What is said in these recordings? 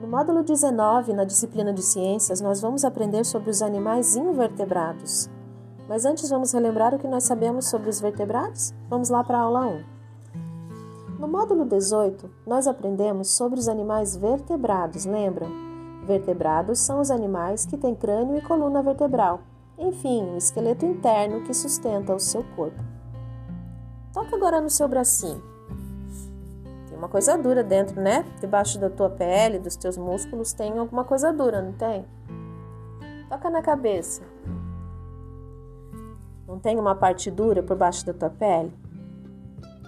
No módulo 19, na disciplina de ciências, nós vamos aprender sobre os animais invertebrados. Mas antes vamos relembrar o que nós sabemos sobre os vertebrados? Vamos lá para a aula 1. No módulo 18, nós aprendemos sobre os animais vertebrados, lembram? Vertebrados são os animais que têm crânio e coluna vertebral, enfim, o um esqueleto interno que sustenta o seu corpo. Toca agora no seu bracinho. Tem uma coisa dura dentro, né? Debaixo da tua pele, dos teus músculos, tem alguma coisa dura, não tem? Toca na cabeça. Não tem uma parte dura por baixo da tua pele?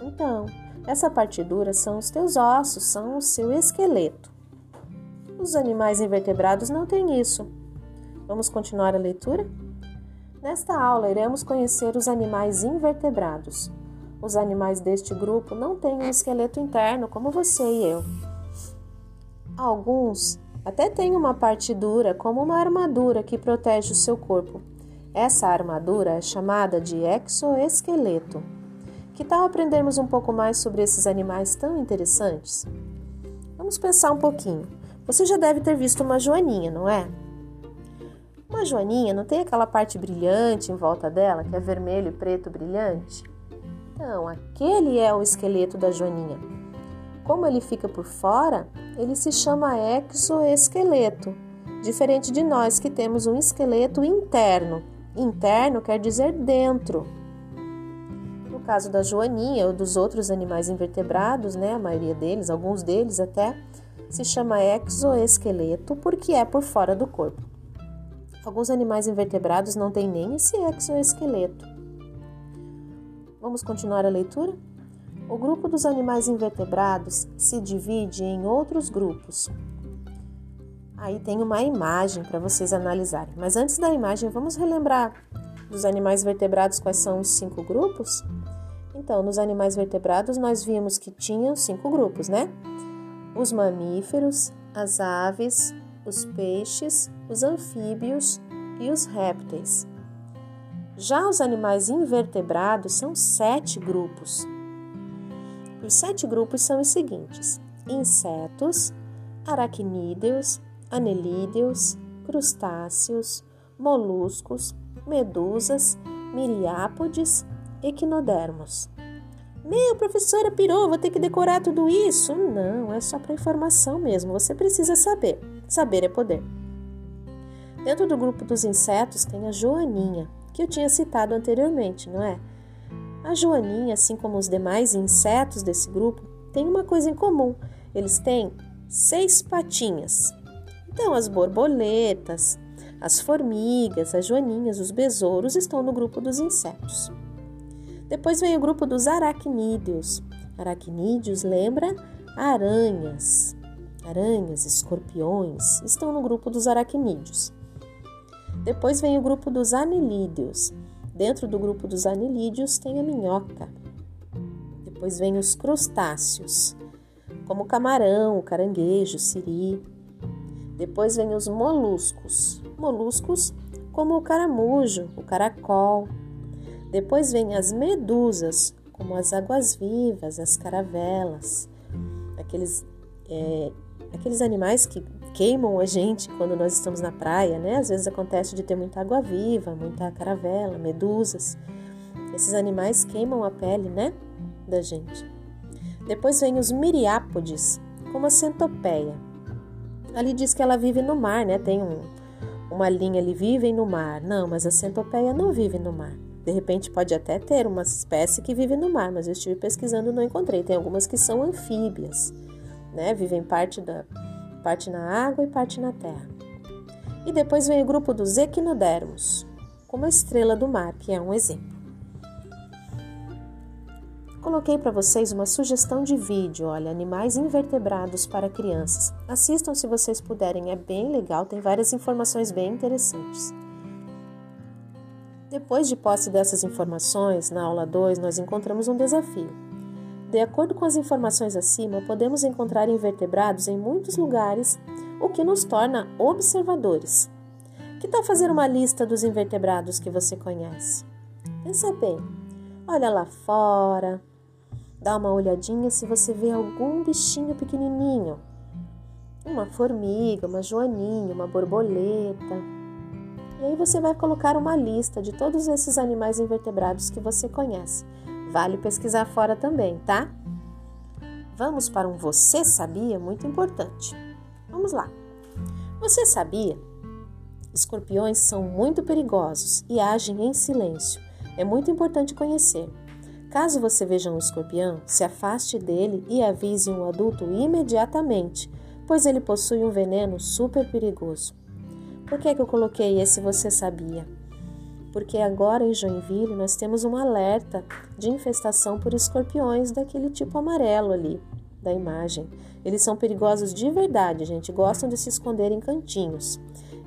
Então, essa parte dura são os teus ossos, são o seu esqueleto. Os animais invertebrados não têm isso. Vamos continuar a leitura? Nesta aula, iremos conhecer os animais invertebrados. Os animais deste grupo não têm um esqueleto interno como você e eu. Alguns até têm uma parte dura, como uma armadura que protege o seu corpo. Essa armadura é chamada de exoesqueleto. Que tal aprendermos um pouco mais sobre esses animais tão interessantes? Vamos pensar um pouquinho. Você já deve ter visto uma joaninha, não é? Uma joaninha não tem aquela parte brilhante em volta dela, que é vermelho e preto brilhante? Então, aquele é o esqueleto da joaninha. Como ele fica por fora, ele se chama exoesqueleto, diferente de nós que temos um esqueleto interno. Interno quer dizer dentro caso da joaninha ou dos outros animais invertebrados, né, a maioria deles, alguns deles até, se chama exoesqueleto porque é por fora do corpo. Alguns animais invertebrados não têm nem esse exoesqueleto. Vamos continuar a leitura? O grupo dos animais invertebrados se divide em outros grupos. Aí tem uma imagem para vocês analisarem. Mas antes da imagem, vamos relembrar dos animais vertebrados quais são os cinco grupos? Então, nos animais vertebrados, nós vimos que tinham cinco grupos, né? Os mamíferos, as aves, os peixes, os anfíbios e os répteis. Já os animais invertebrados são sete grupos. Os sete grupos são os seguintes: insetos, aracnídeos, anelídeos, crustáceos, moluscos, medusas, miriápodes equinodermos. Meu, professora pirou, vou ter que decorar tudo isso? Não, é só para informação mesmo, você precisa saber. Saber é poder. Dentro do grupo dos insetos tem a joaninha, que eu tinha citado anteriormente, não é? A joaninha, assim como os demais insetos desse grupo, tem uma coisa em comum: eles têm seis patinhas. Então, as borboletas, as formigas, as joaninhas, os besouros estão no grupo dos insetos. Depois vem o grupo dos aracnídeos. Aracnídeos lembra aranhas. Aranhas, escorpiões estão no grupo dos aracnídeos. Depois vem o grupo dos anelídeos. Dentro do grupo dos anelídeos tem a minhoca. Depois vem os crustáceos, como o camarão, o caranguejo, o siri. Depois vem os moluscos. Moluscos como o caramujo, o caracol, depois vêm as medusas, como as águas-vivas, as caravelas, aqueles, é, aqueles animais que queimam a gente quando nós estamos na praia, né? Às vezes acontece de ter muita água-viva, muita caravela, medusas. Esses animais queimam a pele, né? Da gente. Depois vem os miriápodes, como a centopeia. Ali diz que ela vive no mar, né? Tem um, uma linha ali, vivem no mar. Não, mas a centopeia não vive no mar. De repente pode até ter uma espécie que vive no mar, mas eu estive pesquisando e não encontrei. Tem algumas que são anfíbias, né? Vivem parte da parte na água e parte na terra. E depois vem o grupo dos equinodermos, como a estrela do mar, que é um exemplo. Coloquei para vocês uma sugestão de vídeo, olha, animais invertebrados para crianças. Assistam se vocês puderem, é bem legal, tem várias informações bem interessantes. Depois de posse dessas informações, na aula 2 nós encontramos um desafio. De acordo com as informações acima, podemos encontrar invertebrados em muitos lugares, o que nos torna observadores. Que tal fazer uma lista dos invertebrados que você conhece? Pensa bem, olha lá fora, dá uma olhadinha se você vê algum bichinho pequenininho, uma formiga, uma joaninha, uma borboleta. E aí você vai colocar uma lista de todos esses animais invertebrados que você conhece. Vale pesquisar fora também, tá? Vamos para um você sabia muito importante. Vamos lá. Você sabia? Escorpiões são muito perigosos e agem em silêncio. É muito importante conhecer. Caso você veja um escorpião, se afaste dele e avise um adulto imediatamente, pois ele possui um veneno super perigoso. Por que, que eu coloquei esse você sabia? Porque agora em Joinville nós temos um alerta de infestação por escorpiões daquele tipo amarelo ali da imagem. Eles são perigosos de verdade, gente. Gostam de se esconder em cantinhos,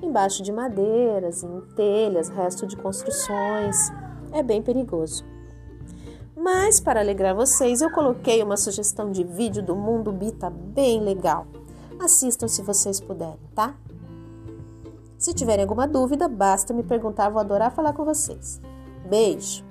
embaixo de madeiras, em telhas, resto de construções. É bem perigoso. Mas para alegrar vocês, eu coloquei uma sugestão de vídeo do Mundo Bita bem legal. Assistam se vocês puderem, tá? Se tiverem alguma dúvida, basta me perguntar, vou adorar falar com vocês. Beijo!